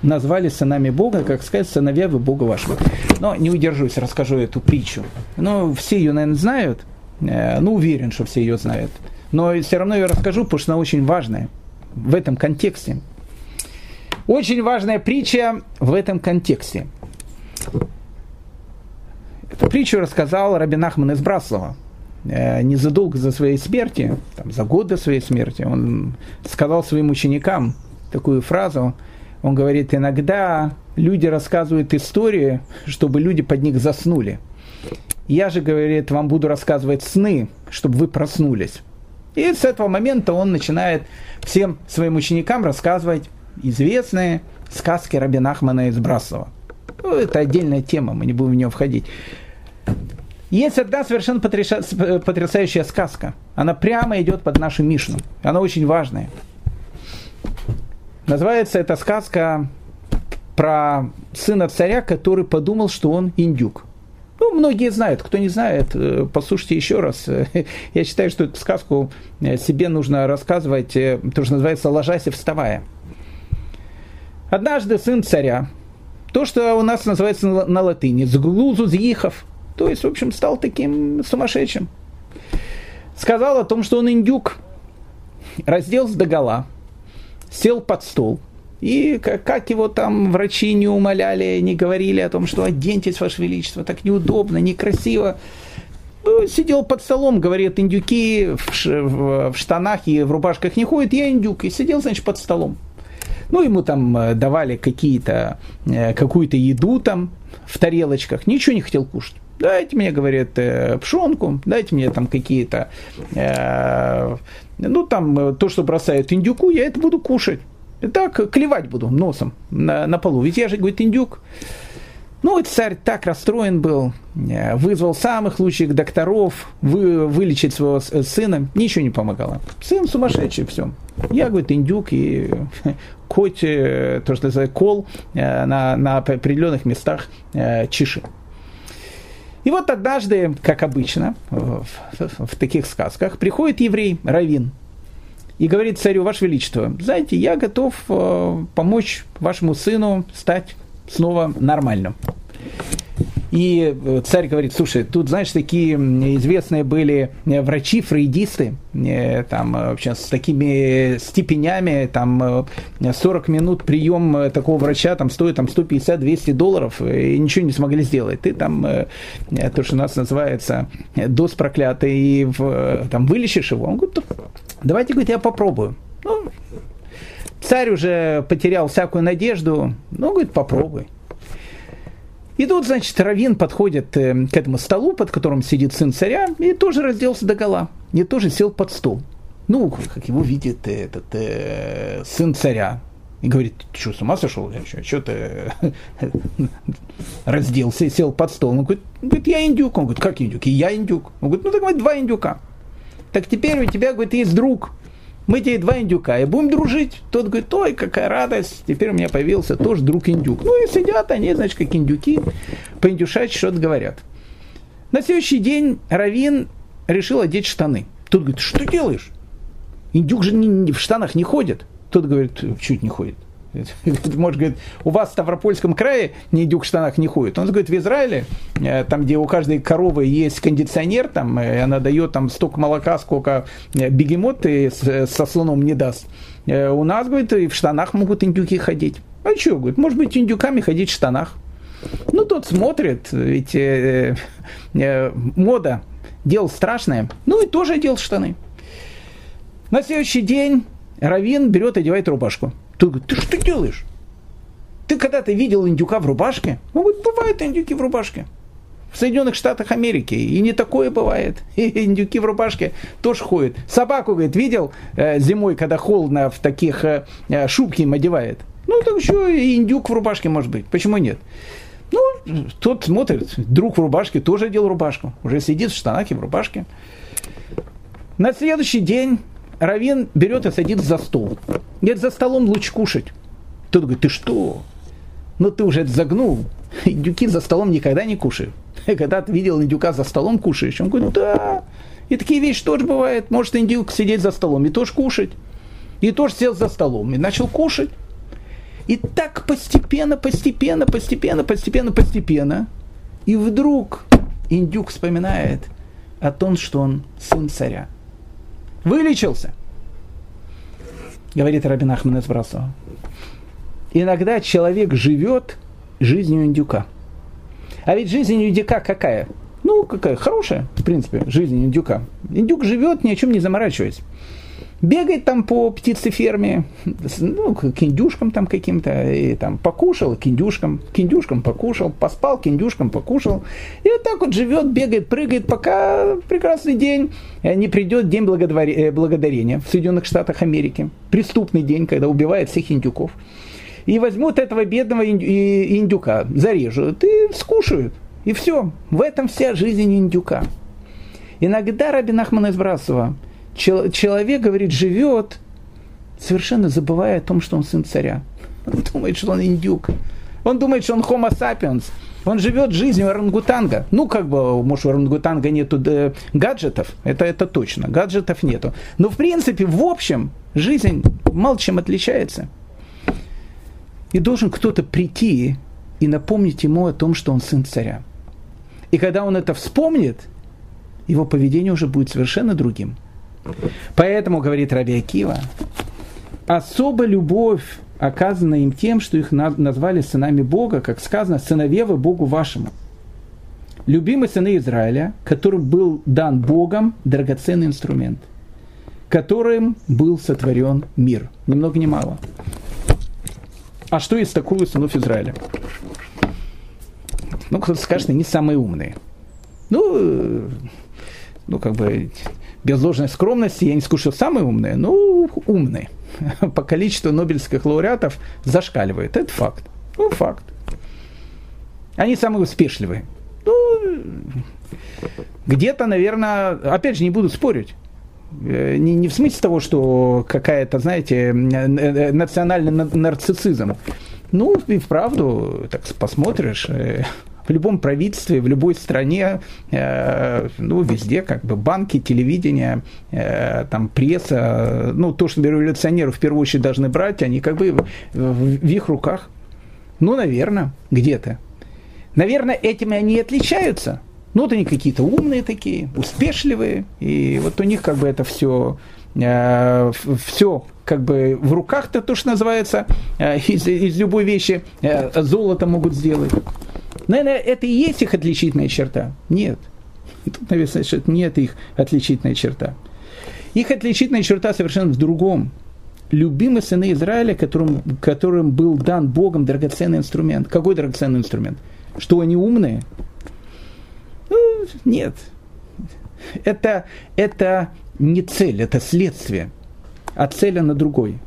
назвали сынами Бога, как сказать, сыновья вы Бога вашего. Но не удержусь, расскажу эту притчу. Но все ее, наверное, знают. Э, ну, уверен, что все ее знают. Но все равно я расскажу, потому что она очень важная в этом контексте. Очень важная притча в этом контексте. Эту притчу рассказал Рабин Ахман из Браслова. Э, незадолго за своей смерти, там, за год до своей смерти, он сказал своим ученикам такую фразу. Он говорит, иногда люди рассказывают истории, чтобы люди под них заснули. Я же, говорит, вам буду рассказывать сны, чтобы вы проснулись. И с этого момента он начинает всем своим ученикам рассказывать известные сказки Рабина Ахмана из Брасова. Ну, это отдельная тема, мы не будем в нее входить. Есть одна совершенно потрясающая сказка. Она прямо идет под нашу Мишну. Она очень важная. Называется эта сказка про сына царя, который подумал, что он индюк. Ну, многие знают. Кто не знает, э, послушайте еще раз. Я считаю, что эту сказку э, себе нужно рассказывать, э, то, что называется «ложась и вставая». Однажды сын царя, то, что у нас называется на латыни, «сглузу зихов», то есть, в общем, стал таким сумасшедшим. Сказал о том, что он индюк, разделся до гола, сел под стол – и как его там врачи не умоляли, не говорили о том, что оденьтесь, Ваше Величество, так неудобно, некрасиво. Ну, сидел под столом, говорит, индюки в штанах и в рубашках не ходят, я индюк. И сидел, значит, под столом. Ну, ему там э, давали какие-то, э, какую-то еду там в тарелочках, ничего не хотел кушать. Дайте мне, говорит, э, пшенку, дайте мне там какие-то, э, ну, там, то, что бросают индюку, я это буду кушать. Так, клевать буду носом на, на полу. Ведь я же, говорит, индюк. Ну, и царь так расстроен был, э, вызвал самых лучших докторов вы, вылечить своего сына, ничего не помогало. Сын сумасшедший, все. Я, говорит, индюк и коть, э, то, что называется, кол э, на, на определенных местах чеши. И вот однажды, как обычно, в, в, таких сказках, приходит еврей, равин, и говорит царю, Ваше Величество, знаете, я готов э, помочь вашему сыну стать снова нормальным. И э, царь говорит, слушай, тут, знаешь, такие известные были э, врачи, фрейдисты, там, вообще, с такими степенями, там, 40 минут прием такого врача там стоит там, 150-200 долларов, и ничего не смогли сделать. Ты там, то, что у нас называется, дос проклятый, и там, вылечишь его. Он говорит, давайте, говорит, я попробую. Ну, царь уже потерял всякую надежду, ну, говорит, попробуй. И тут, значит, Равин подходит э, к этому столу, под которым сидит сын царя, и тоже разделся до гола, и тоже сел под стол. Ну, как его видит этот э, сын царя, и говорит, ты что, с ума сошел? Что ты разделся и сел под стол? Он говорит, говорит, я индюк. Он говорит, как индюк? И я индюк. Он говорит, ну так вот два индюка. Так теперь у тебя, говорит, есть друг. Мы тебе два индюка, и будем дружить. Тот говорит, ой, какая радость, теперь у меня появился тоже друг индюк. Ну и сидят они, значит, как индюки, по индюшать что-то говорят. На следующий день Равин решил одеть штаны. Тот говорит, что делаешь? Индюк же не, в штанах не ходит. Тот говорит, чуть не ходит. Может, говорит, у вас в Ставропольском крае ни индюк в штанах не ходит. Он говорит, в Израиле, э, там, где у каждой коровы есть кондиционер, там, и она дает там столько молока, сколько э, бегемот и со слоном не даст. Э, у нас, говорит, и в штанах могут индюки ходить. А что, говорит, может быть, индюками ходить в штанах. Ну, тот смотрит, ведь э, э, мода, дело страшное. Ну, и тоже одел штаны. На следующий день Равин берет одевает рубашку. Тут говорит, ты что делаешь? Ты когда-то видел индюка в рубашке? Он говорит, бывают индюки в рубашке. В Соединенных Штатах Америки. И не такое бывает. И индюки в рубашке тоже ходят. Собаку, говорит, видел э, зимой, когда холодно, в таких э, э, шубки им одевает. Ну, так еще и индюк в рубашке может быть. Почему нет? Ну, тот смотрит, друг в рубашке тоже одел рубашку. Уже сидит в штанах и в рубашке. На следующий день Равин берет и садится за стол. Говорит, за столом лучше кушать. Тот говорит, ты что? Ну ты уже это загнул. Индюки за столом никогда не кушают. Когда ты видел индюка за столом кушаешь? Он говорит, да. И такие вещи тоже бывают. Может индюк сидеть за столом и тоже кушать. И тоже сел за столом и начал кушать. И так постепенно, постепенно, постепенно, постепенно, постепенно. И вдруг индюк вспоминает о том, что он сын царя. Вылечился. Говорит Рабин Ахман из Иногда человек живет жизнью индюка. А ведь жизнь индюка какая? Ну, какая хорошая, в принципе, жизнь индюка. Индюк живет, ни о чем не заморачиваясь бегает там по птицеферме, ну, к индюшкам там каким-то, и там покушал, к индюшкам, к индюшкам покушал, поспал, к индюшкам покушал. И вот так вот живет, бегает, прыгает, пока прекрасный день не придет день э, благодарения в Соединенных Штатах Америки. Преступный день, когда убивает всех индюков. И возьмут этого бедного индюка, зарежут и скушают. И все. В этом вся жизнь индюка. Иногда Рабин Ахман из Брасова – человек, говорит, живет, совершенно забывая о том, что он сын царя. Он думает, что он индюк. Он думает, что он homo sapiens. Он живет жизнью орангутанга. Ну, как бы, может, у орангутанга нету да, гаджетов, это, это точно, гаджетов нету. Но, в принципе, в общем, жизнь мало чем отличается. И должен кто-то прийти и напомнить ему о том, что он сын царя. И когда он это вспомнит, его поведение уже будет совершенно другим. Поэтому, говорит Раби Акива, особая любовь оказана им тем, что их назвали сынами Бога, как сказано, сыновевы Богу вашему. Любимый сыны Израиля, которым был дан Богом драгоценный инструмент, которым был сотворен мир. Ни много ни мало. А что есть такое сынов Израиля? Ну, кто-то скажет, они самые умные. Ну, э, ну, как бы без ложной скромности, я не скажу, что самые умные, но умные. По количеству нобелевских лауреатов зашкаливает. Это факт. Ну, факт. Они самые успешливые. Ну, где-то, наверное, опять же, не буду спорить. Э, не, не в смысле того, что какая-то, знаете, национальный нарциссизм. Ну, и вправду, так посмотришь, э, в любом правительстве, в любой стране, э, ну, везде, как бы банки, телевидение, э, там пресса, ну, то, что революционеры в первую очередь должны брать, они как бы в, в их руках. Ну, наверное, где-то. Наверное, этим они и отличаются. Ну, вот они какие-то умные такие, успешливые, и вот у них как бы это все, э, все как бы в руках-то то, что называется, э, из, из любой вещи э, золото могут сделать. Наверное, это и есть их отличительная черта. Нет. Тут написано, что нет их отличительная черта. Их отличительная черта совершенно в другом. Любимые сыны Израиля, которым, которым был дан Богом драгоценный инструмент. Какой драгоценный инструмент? Что они умные? Ну, нет. Это, это не цель, это следствие. А цель она другой.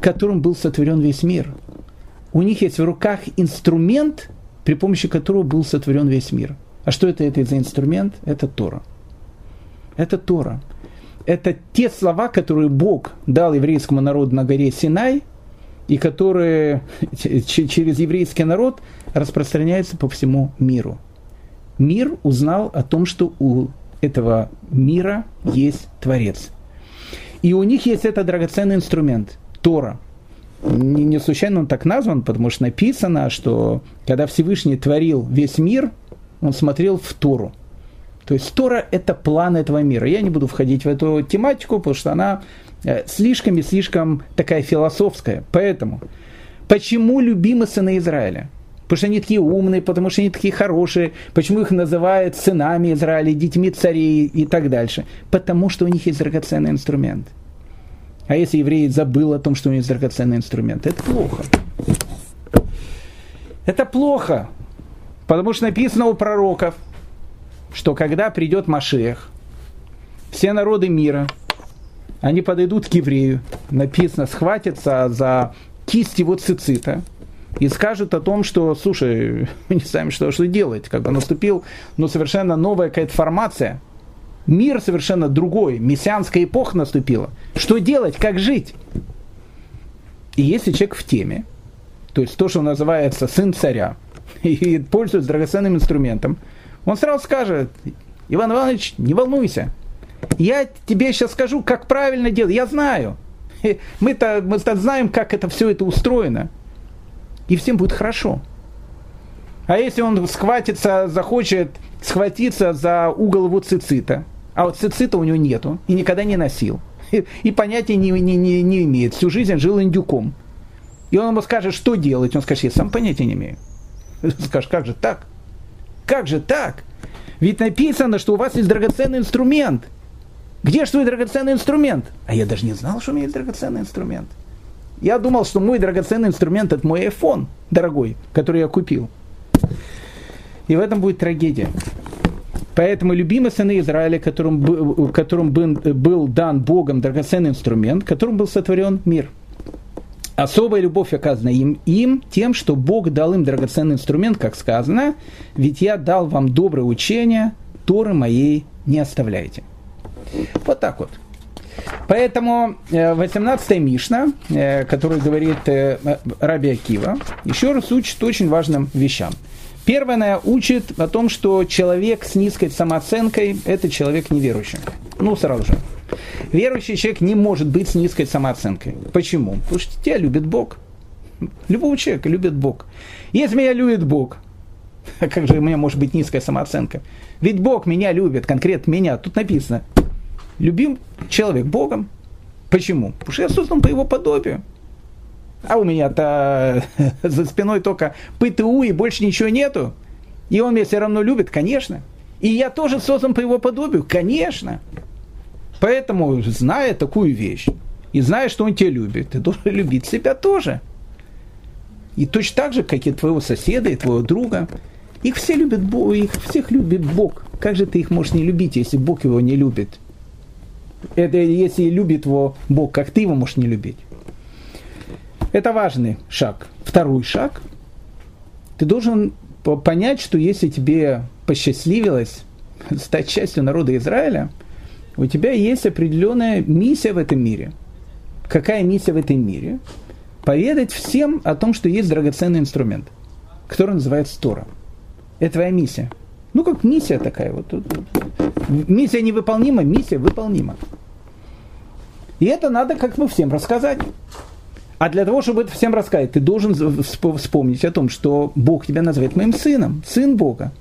Которым был сотворен весь мир. У них есть в руках инструмент – при помощи которого был сотворен весь мир. А что это, это за инструмент? Это Тора. Это Тора. Это те слова, которые Бог дал еврейскому народу на горе Синай, и которые через еврейский народ распространяются по всему миру. Мир узнал о том, что у этого мира есть Творец. И у них есть этот драгоценный инструмент – Тора – не, не случайно он так назван, потому что написано, что когда Всевышний творил весь мир, он смотрел в Тору. То есть Тора – это план этого мира. Я не буду входить в эту тематику, потому что она э, слишком и слишком такая философская. Поэтому, почему любимы сыны Израиля? Потому что они такие умные, потому что они такие хорошие. Почему их называют сынами Израиля, детьми царей и так дальше? Потому что у них есть драгоценный инструмент – а если еврей забыл о том, что у него есть драгоценный инструмент, это плохо. Это плохо, потому что написано у пророков, что когда придет Машех, все народы мира, они подойдут к еврею, написано, схватятся за кисть его цицита и скажут о том, что, слушай, мы не знаем, что, что делать, как бы наступил ну, совершенно новая какая-то формация – Мир совершенно другой, мессианская эпоха наступила. Что делать, как жить? И если человек в теме, то есть то, что называется сын царя, и пользуется драгоценным инструментом, он сразу скажет, Иван Иванович, не волнуйся, я тебе сейчас скажу, как правильно делать, я знаю. Мы-то мы знаем, как это все это устроено. И всем будет хорошо. А если он схватится, захочет схватиться за угол его цицита, а вот цицита у него нету и никогда не носил. И, и понятия не, не, не, не имеет. Всю жизнь жил индюком. И он ему скажет, что делать. Он скажет, я сам понятия не имею. Он скажет, как же так? как же так? Ведь написано, что у вас есть драгоценный инструмент. Где же твой драгоценный инструмент? А я даже не знал, что у меня есть драгоценный инструмент. Я думал, что мой драгоценный инструмент это мой iPhone, дорогой, который я купил. И в этом будет трагедия. Поэтому любимый сыны Израиля, которым, которым был дан Богом драгоценный инструмент, которым был сотворен мир. Особая любовь оказана им, им тем, что Бог дал им драгоценный инструмент, как сказано, ведь я дал вам доброе учение, Торы моей не оставляйте. Вот так вот. Поэтому 18-я э, Мишна, э, которую говорит э, Раби Акива, еще раз учит очень важным вещам. Первое, она учит о том, что человек с низкой самооценкой – это человек неверующий. Ну, сразу же. Верующий человек не может быть с низкой самооценкой. Почему? Потому что тебя любит Бог. Любого человека любит Бог. Если меня любит Бог, как же у меня может быть низкая самооценка? Ведь Бог меня любит, конкретно меня. Тут написано, любим человек Богом. Почему? Потому что я создан по его подобию. А у меня-то за спиной только ПТУ и больше ничего нету. И он меня все равно любит, конечно. И я тоже создан по его подобию, конечно. Поэтому, зная такую вещь, и зная, что он тебя любит, ты должен любить себя тоже. И точно так же, как и твоего соседа, и твоего друга. Их все любят их всех любит Бог. Как же ты их можешь не любить, если Бог его не любит? Это если любит его Бог, как ты его можешь не любить? Это важный шаг. Второй шаг. Ты должен понять, что если тебе посчастливилось стать частью народа Израиля, у тебя есть определенная миссия в этом мире. Какая миссия в этом мире? Поведать всем о том, что есть драгоценный инструмент, который называется Тора. Это твоя миссия. Ну, как миссия такая. Вот, Миссия невыполнима, миссия выполнима. И это надо как бы всем рассказать. А для того, чтобы это всем рассказать, ты должен вспомнить о том, что Бог тебя называет моим сыном, сын Бога.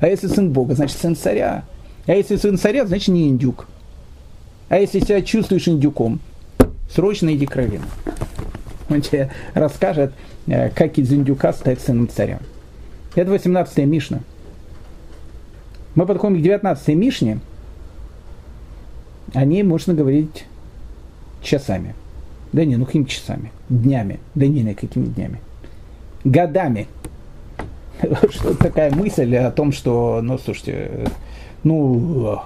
А если сын Бога, значит сын царя. А если сын царя, значит не индюк. А если себя чувствуешь индюком, срочно иди к раввину. Он тебе расскажет, э, как из индюка стать сыном царя. Это 18-я Мишна. Мы подходим к 19-й Мишне. О ней можно говорить часами. Да не, ну какими часами? Днями. Да не, не какими днями. Годами. Что такая мысль о том, что, ну, слушайте, ну,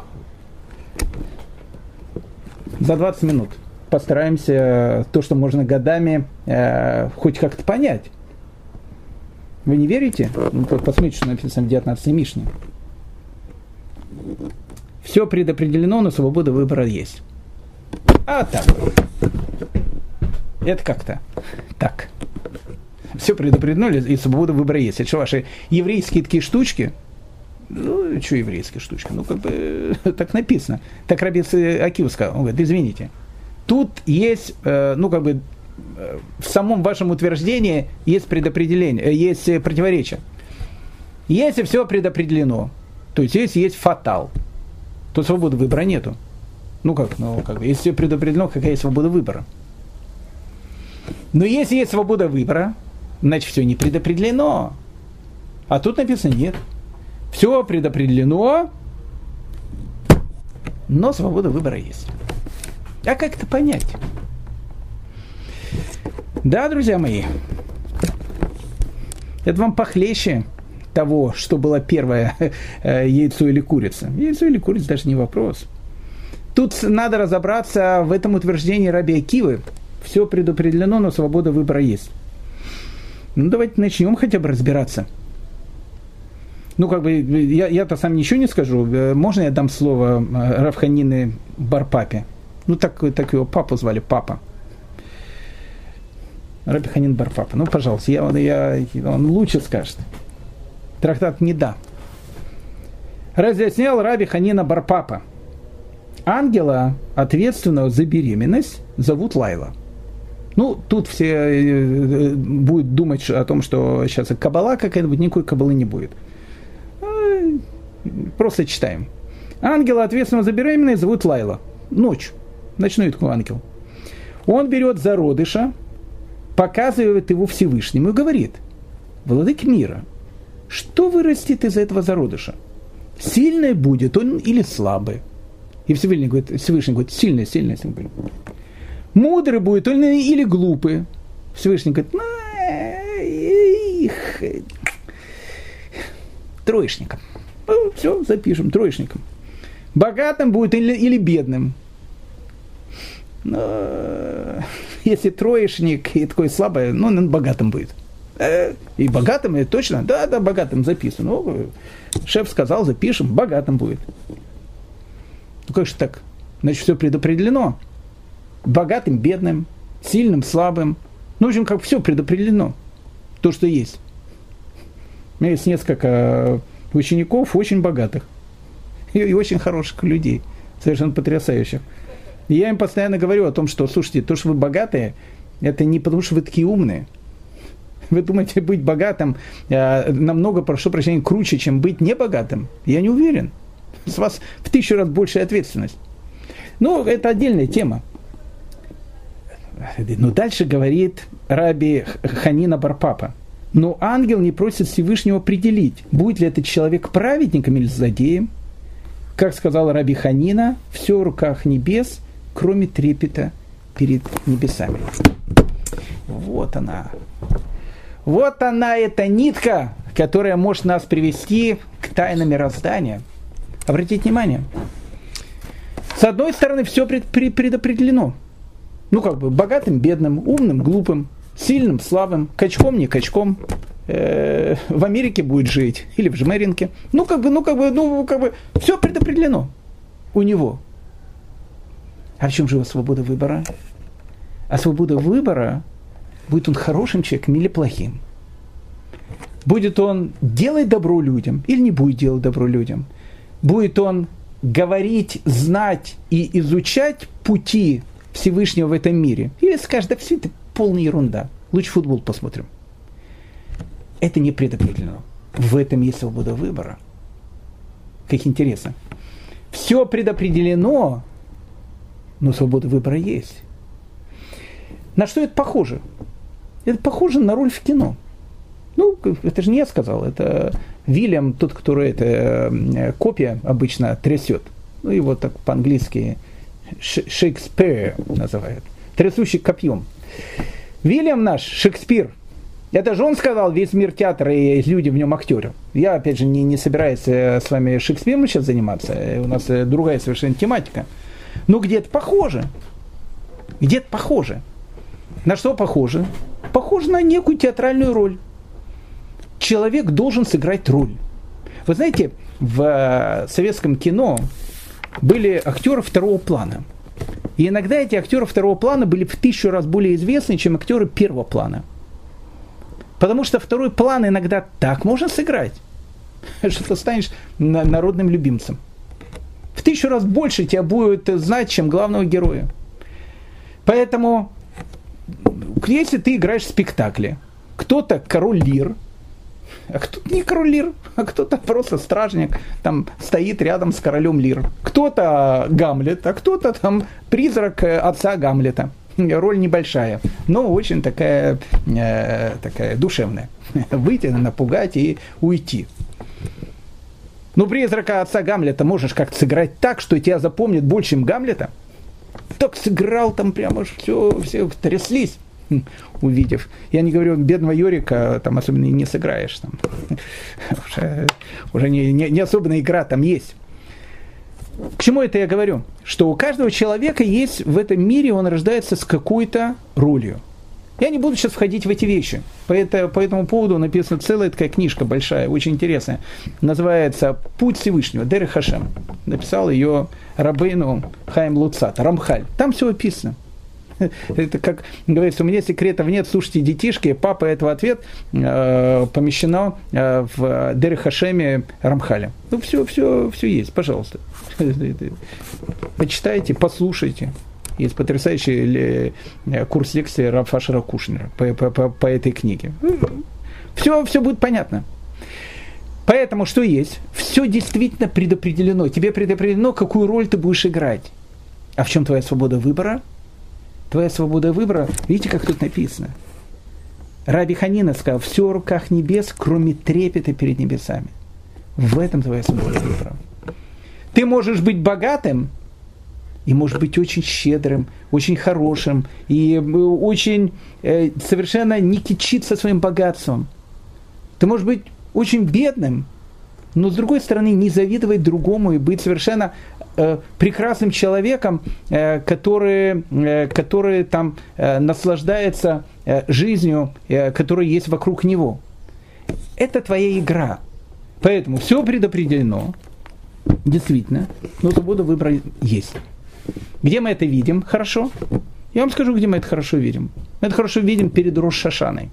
за 20 минут постараемся то, что можно годами, э, хоть как-то понять. Вы не верите? Ну, посмотрите, что написано в 19 Мишне. Все предопределено, но свобода выбора есть. А так. Это как-то так. Все предопределено, и свобода выбора есть. Это что, ваши еврейские такие штучки? Ну, что еврейские штучки? Ну, как бы так написано. Так Рабиц Акив сказал. Он говорит, извините. Тут есть, э, ну, как бы, э, в самом вашем утверждении есть предопределение, э, есть противоречие. Если все предопределено, то есть если есть фатал, то свободы выбора нету. Ну как, ну как, если все предопределено, какая есть свобода выбора? Но если есть свобода выбора, значит все не предопределено. А тут написано нет. Все предопределено, но свобода выбора есть. А как это понять? Да, друзья мои, это вам похлеще того, что было первое э, яйцо или курица. Яйцо или курица даже не вопрос. Тут надо разобраться в этом утверждении Раби Акивы. Все предопределено, но свобода выбора есть. Ну, давайте начнем хотя бы разбираться – ну, как бы, я, я-то сам ничего не скажу. Э, можно я дам слово э, Равханины Барпапе? Ну, так, так его папу звали, папа. Раби Ханин Барпапа. Ну, пожалуйста, я, я, он лучше скажет. Трактат не да. Разъяснял Раби Ханина Барпапа. Ангела, ответственного за беременность, зовут Лайла. Ну, тут все э, будут думать о том, что сейчас кабала какая-то, никакой кабалы не будет. Просто читаем. Ангела, ответственного за беременность, зовут Лайла. Ночь. Ночной такой ангел. Он берет зародыша, показывает его Всевышнему и говорит, владык мира, что вырастет из этого зародыша? Сильное будет он или слабый? И Всевышний говорит, Всевышний говорит, сильное, сильное. сильное. Мудрый будет он или глупый? Всевышний говорит, ну, их, троечником. Ну, все, запишем, троечником. Богатым будет или, или бедным. Но, если троечник и такой слабый, ну, он богатым будет. Э, и богатым, и точно, да, да, богатым записано. Ну, шеф сказал, запишем, богатым будет. Ну, как же так? Значит, все предопределено. Богатым, бедным, сильным, слабым. Ну, в общем, как все предопределено. То, что есть. У меня есть несколько учеников очень богатых и, и очень хороших людей, совершенно потрясающих. И я им постоянно говорю о том, что, слушайте, то, что вы богатые, это не потому, что вы такие умные. Вы думаете, быть богатым э, намного, прошу прощения, круче, чем быть небогатым? Я не уверен. С вас в тысячу раз большая ответственность. Ну, это отдельная тема. Но дальше говорит Раби Ханина Барпапа. Но ангел не просит Всевышнего определить, будет ли этот человек праведником или злодеем. Как сказал Раби Ханина, все в руках небес, кроме трепета перед небесами. Вот она. Вот она, эта нитка, которая может нас привести к тайнам мироздания. Обратите внимание. С одной стороны, все пред, пред, предопределено. Ну, как бы, богатым, бедным, умным, глупым, сильным, слабым, качком, не качком, э, в Америке будет жить или в Жмеринке. Ну, как бы, ну, как бы, ну, как бы, все предопределено у него. А в чем же его свобода выбора? А свобода выбора, будет он хорошим человеком или плохим. Будет он делать добро людям или не будет делать добро людям. Будет он говорить, знать и изучать пути Всевышнего в этом мире. Или скажет, да все это полная ерунда. Лучше футбол посмотрим. Это не предопределено. В этом есть свобода выбора. Как интересно. Все предопределено, но свобода выбора есть. На что это похоже? Это похоже на роль в кино. Ну, это же не я сказал, это Вильям, тот, который это э, копия обычно трясет. Ну, его так по-английски Шекспир называют. Трясущий копьем. Вильям наш, Шекспир, это же он сказал, весь мир театра и люди в нем актеры. Я, опять же, не, не собираюсь э, с вами Шекспиром сейчас заниматься, у нас э, другая совершенно тематика. Но где-то похоже. Где-то похоже. На что похоже? Похоже на некую театральную роль. Человек должен сыграть роль. Вы знаете, в советском кино были актеры второго плана – и иногда эти актеры второго плана были в тысячу раз более известны, чем актеры первого плана. Потому что второй план иногда так можно сыграть, что ты станешь народным любимцем. В тысячу раз больше тебя будет знать, чем главного героя. Поэтому, если ты играешь в спектакле, кто-то король Лир – а кто-то не король Лир, а кто-то просто стражник, там стоит рядом с королем Лир. Кто-то Гамлет, а кто-то там призрак э, отца Гамлета. Роль небольшая, но очень такая, э, такая душевная. Выйти, напугать и уйти. Ну, призрака отца Гамлета можешь как-то сыграть так, что тебя запомнит больше, чем Гамлета. Так сыграл там прямо все, все тряслись. увидев. Я не говорю, бедного Юрика там особенно и не сыграешь. Там. уже уже не, не, не особенная игра там есть. К чему это я говорю? Что у каждого человека есть в этом мире, он рождается с какой-то ролью. Я не буду сейчас входить в эти вещи. По, это, по этому поводу написана целая такая книжка большая, очень интересная. Называется «Путь Всевышнего», Дер Хашем. Написал ее Рабейну Хайм Луцат, Рамхаль. Там все описано. Это как говорится, у меня секретов нет, слушайте, детишки, папа, этого ответ э, помещено э, в Дер Хашеме Рамхале. Ну, все, все, все есть, пожалуйста. Почитайте, послушайте. Есть потрясающий э, курс лекции Рафашера Кушнера по, по, по, по этой книге. Все, все будет понятно. Поэтому что есть? Все действительно предопределено. Тебе предопределено, какую роль ты будешь играть. А в чем твоя свобода выбора? Твоя свобода выбора, видите, как тут написано. Раби Ханина сказал, все в руках небес, кроме трепета перед небесами. В этом твоя свобода выбора. Ты можешь быть богатым, и может быть очень щедрым, очень хорошим, и очень э, совершенно не кичиться своим богатством. Ты можешь быть очень бедным, но с другой стороны не завидовать другому и быть совершенно э, прекрасным человеком, э, который, э, который там э, наслаждается э, жизнью, э, которая есть вокруг него. Это твоя игра. Поэтому все предопределено, действительно, но свобода выбора есть. Где мы это видим хорошо? Я вам скажу, где мы это хорошо видим. Мы это хорошо видим перед Рошашаной.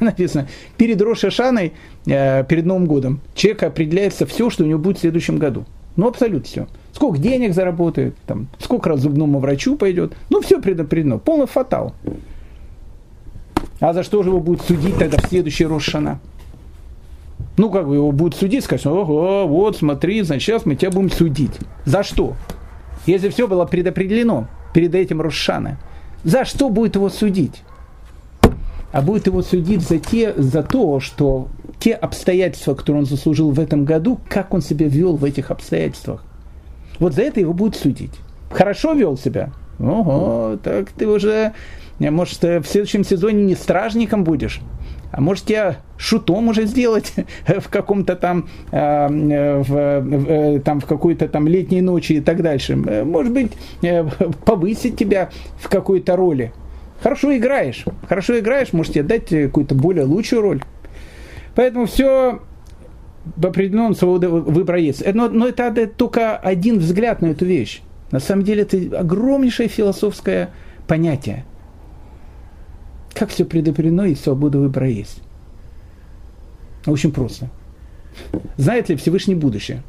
написано, перед Рошашаной, э, перед Новым годом, человек определяется все, что у него будет в следующем году. Ну, абсолютно все. Сколько денег заработает, там, сколько раз зубному врачу пойдет. Ну, все предопределено. Полный фатал. А за что же его будет судить тогда в следующий Рошана? Ну, как бы его будут судить, скажут, ого, вот, смотри, значит, сейчас мы тебя будем судить. За что? Если все было предопределено перед этим Рошана, за что будет его судить? А будет его судить за, те, за то, что те обстоятельства, которые он заслужил в этом году, как он себя вел в этих обстоятельствах. Вот за это его будут судить. Хорошо вел себя? Ого, так ты уже, может, в следующем сезоне не стражником будешь, а может тебя шутом уже сделать в каком-то там, э, в, в, там в какой-то там летней ночи и так дальше. Может быть, э, повысить тебя в какой-то роли. Хорошо играешь. Хорошо играешь, можете дать какую-то более лучшую роль. Поэтому все в определенном свободе выбора есть. Но, но это, это только один взгляд на эту вещь. На самом деле это огромнейшее философское понятие. Как все предопределено и свобода выбора есть. Очень просто. Знает ли Всевышний будущее?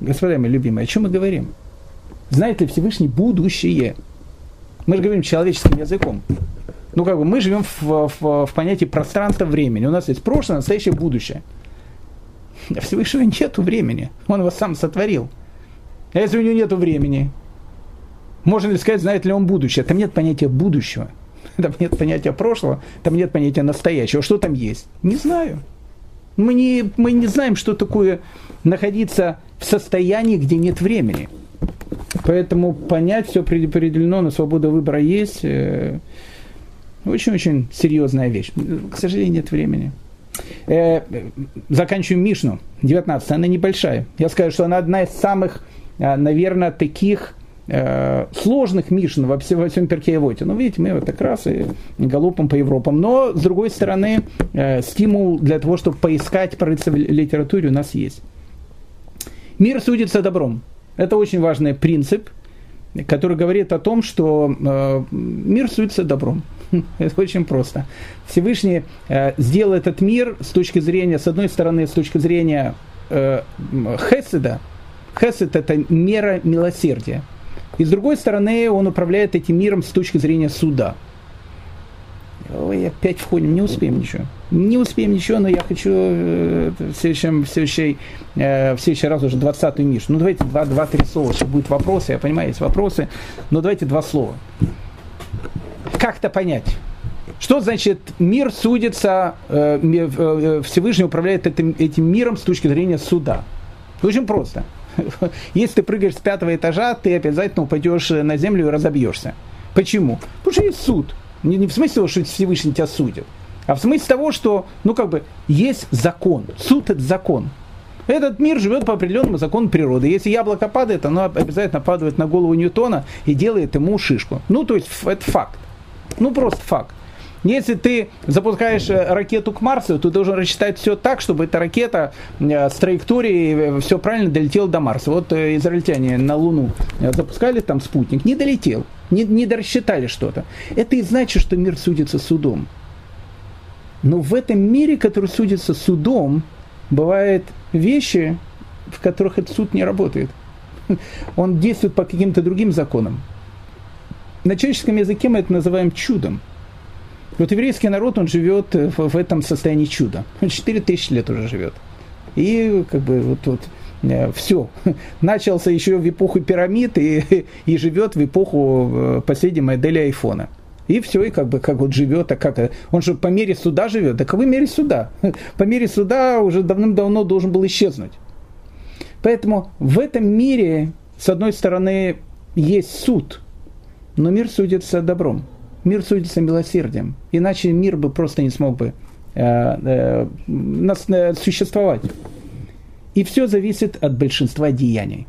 Господа мои любимые, о чем мы говорим? Знает ли Всевышний будущее? Мы же говорим человеческим языком. Ну, как бы мы живем в, в, в понятии пространства времени. У нас есть прошлое, настоящее, будущее. А Всевышнего нету времени. Он его сам сотворил. А если у него нету времени, можно ли сказать, знает ли он будущее? Там нет понятия будущего. Там нет понятия прошлого, там нет понятия настоящего. Что там есть? Не знаю. Мы не, мы не знаем, что такое находиться в состоянии, где нет времени. Поэтому понять все предопределено, но свобода выбора есть. Э, очень-очень серьезная вещь. К сожалению, нет времени. Э, заканчиваем Мишну, 19 она небольшая. Я скажу, что она одна из самых, э, наверное, таких сложных Мишн во всем, во всем Перкеевоте. Ну, видите, мы вот так раз и галопом по Европам. Но, с другой стороны, стимул для того, чтобы поискать, порыться в литературе у нас есть. Мир судится добром. Это очень важный принцип, который говорит о том, что э, мир суется добром. Это очень просто. Всевышний э, сделал этот мир с точки зрения, с одной стороны, с точки зрения э, хеседа. Хесед – это мера милосердия. И с другой стороны, он управляет этим миром с точки зрения суда – Ой, опять входим, не успеем ничего. Не успеем ничего, но я хочу э, в, следующем, в, следующий, э, в следующий раз уже 20-ю Мишу. Ну, давайте два-три слова, чтобы будут вопросы, я понимаю, есть вопросы, но давайте два слова. Как-то понять. Что значит мир судится, э, Всевышний управляет этим, этим миром с точки зрения суда? Очень просто. Если ты прыгаешь с пятого этажа, ты обязательно упадешь на землю и разобьешься. Почему? Потому что есть суд. Не, не в смысле того, что Всевышний тебя судит, а в смысле того, что, ну как бы, есть закон. Суд – это закон. Этот мир живет по определенному закону природы. Если яблоко падает, оно обязательно падает на голову Ньютона и делает ему шишку. Ну, то есть, это факт. Ну, просто факт. Если ты запускаешь э, ракету к Марсу, ты должен рассчитать все так, чтобы эта ракета э, с траекторией э, все правильно долетела до Марса. Вот израильтяне на Луну запускали там спутник, не долетел не, не дорассчитали что-то. Это и значит, что мир судится судом. Но в этом мире, который судится судом, бывают вещи, в которых этот суд не работает. Он действует по каким-то другим законам. На человеческом языке мы это называем чудом. Вот еврейский народ, он живет в, в этом состоянии чуда. Он 4 тысячи лет уже живет. И как бы вот, вот Э, все. Начался еще в эпоху пирамид и, и живет в эпоху э, последней модели айфона. И все, и как бы как вот живет, а как он же по мере суда живет. Да какой мере суда? По мере суда уже давным-давно должен был исчезнуть. Поэтому в этом мире, с одной стороны, есть суд, но мир судится добром. Мир судится милосердием. Иначе мир бы просто не смог бы э, э, э, существовать. И все зависит от большинства деяний.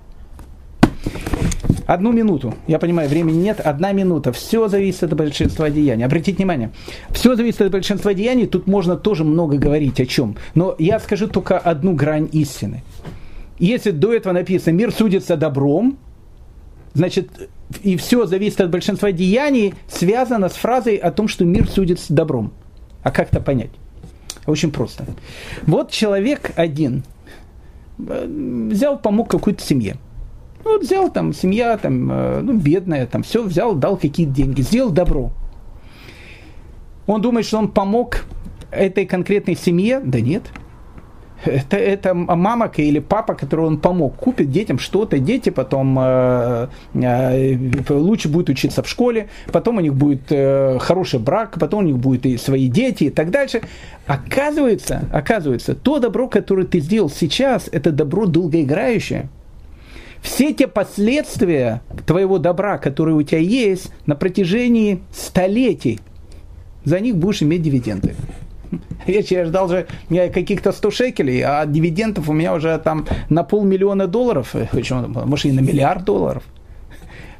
Одну минуту. Я понимаю, времени нет. Одна минута. Все зависит от большинства деяний. Обратите внимание. Все зависит от большинства деяний. Тут можно тоже много говорить о чем. Но я скажу только одну грань истины. Если до этого написано «мир судится добром», значит, и все зависит от большинства деяний, связано с фразой о том, что мир судится добром. А как это понять? Очень просто. Вот человек один э, взял, помог какой-то семье. Ну, вот взял там семья, там, э, ну, бедная, там, все взял, дал какие-то деньги, сделал добро. Он думает, что он помог этой конкретной семье? Да нет. Это, это мама или папа, который он помог, купит детям что-то, дети потом э, э, лучше будут учиться в школе, потом у них будет э, хороший брак, потом у них будут и свои дети и так дальше. Оказывается, оказывается, то добро, которое ты сделал сейчас, это добро долгоиграющее все те последствия твоего добра, которые у тебя есть на протяжении столетий, за них будешь иметь дивиденды. Я, я ждал же каких-то 100 шекелей, а дивидендов у меня уже там на полмиллиона долларов, может и на миллиард долларов.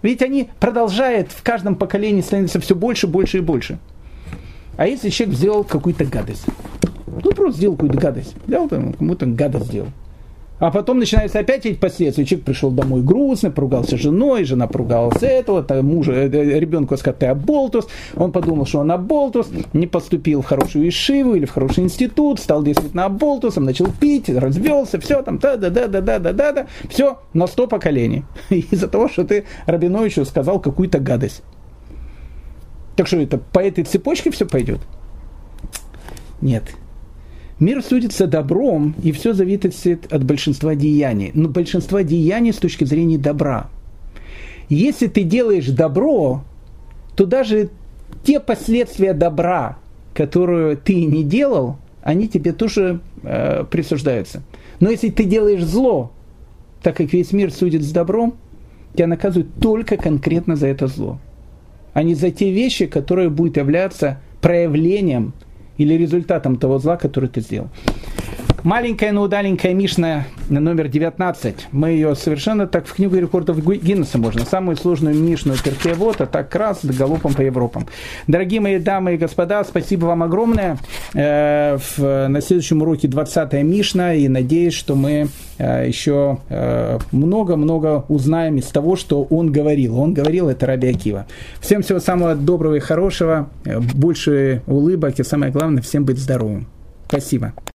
Ведь они продолжают в каждом поколении становиться все больше, больше и больше. А если человек сделал какую-то гадость? Ну, просто сделал какую-то гадость. Взял там, кому-то гадость сделал. А потом начинаются опять эти последствия. Человек пришел домой грустно, поругался с женой, жена поругалась этого, там, мужа, э, э, ребенку сказал, ты оболтус. Он подумал, что он оболтус, не поступил в хорошую ишиву или в хороший институт, стал действительно оболтусом, начал пить, развелся, все там, да-да-да-да-да-да-да, все, на сто поколений. Из-за того, что ты Рабиновичу сказал какую-то гадость. Так что это по этой цепочке все пойдет? Нет, Мир судится добром, и все зависит от большинства деяний. Но большинства деяний с точки зрения добра. Если ты делаешь добро, то даже те последствия добра, которые ты не делал, они тебе тоже э, присуждаются. Но если ты делаешь зло, так как весь мир судит с добром, тебя наказывают только конкретно за это зло, а не за те вещи, которые будут являться проявлением или результатом того зла, который ты сделал. Маленькая, но удаленькая Мишна номер 19. Мы ее совершенно так в книгу рекордов Гиннесса можно. Самую сложную Мишну вот, а так раз да галопом по Европам. Дорогие мои дамы и господа, спасибо вам огромное. Э, на следующем уроке 20 Мишна. И надеюсь, что мы э, еще э, много-много узнаем из того, что он говорил. Он говорил это Раби Акива. Всем всего самого доброго и хорошего. Больше улыбок и самое главное, всем быть здоровым. Спасибо.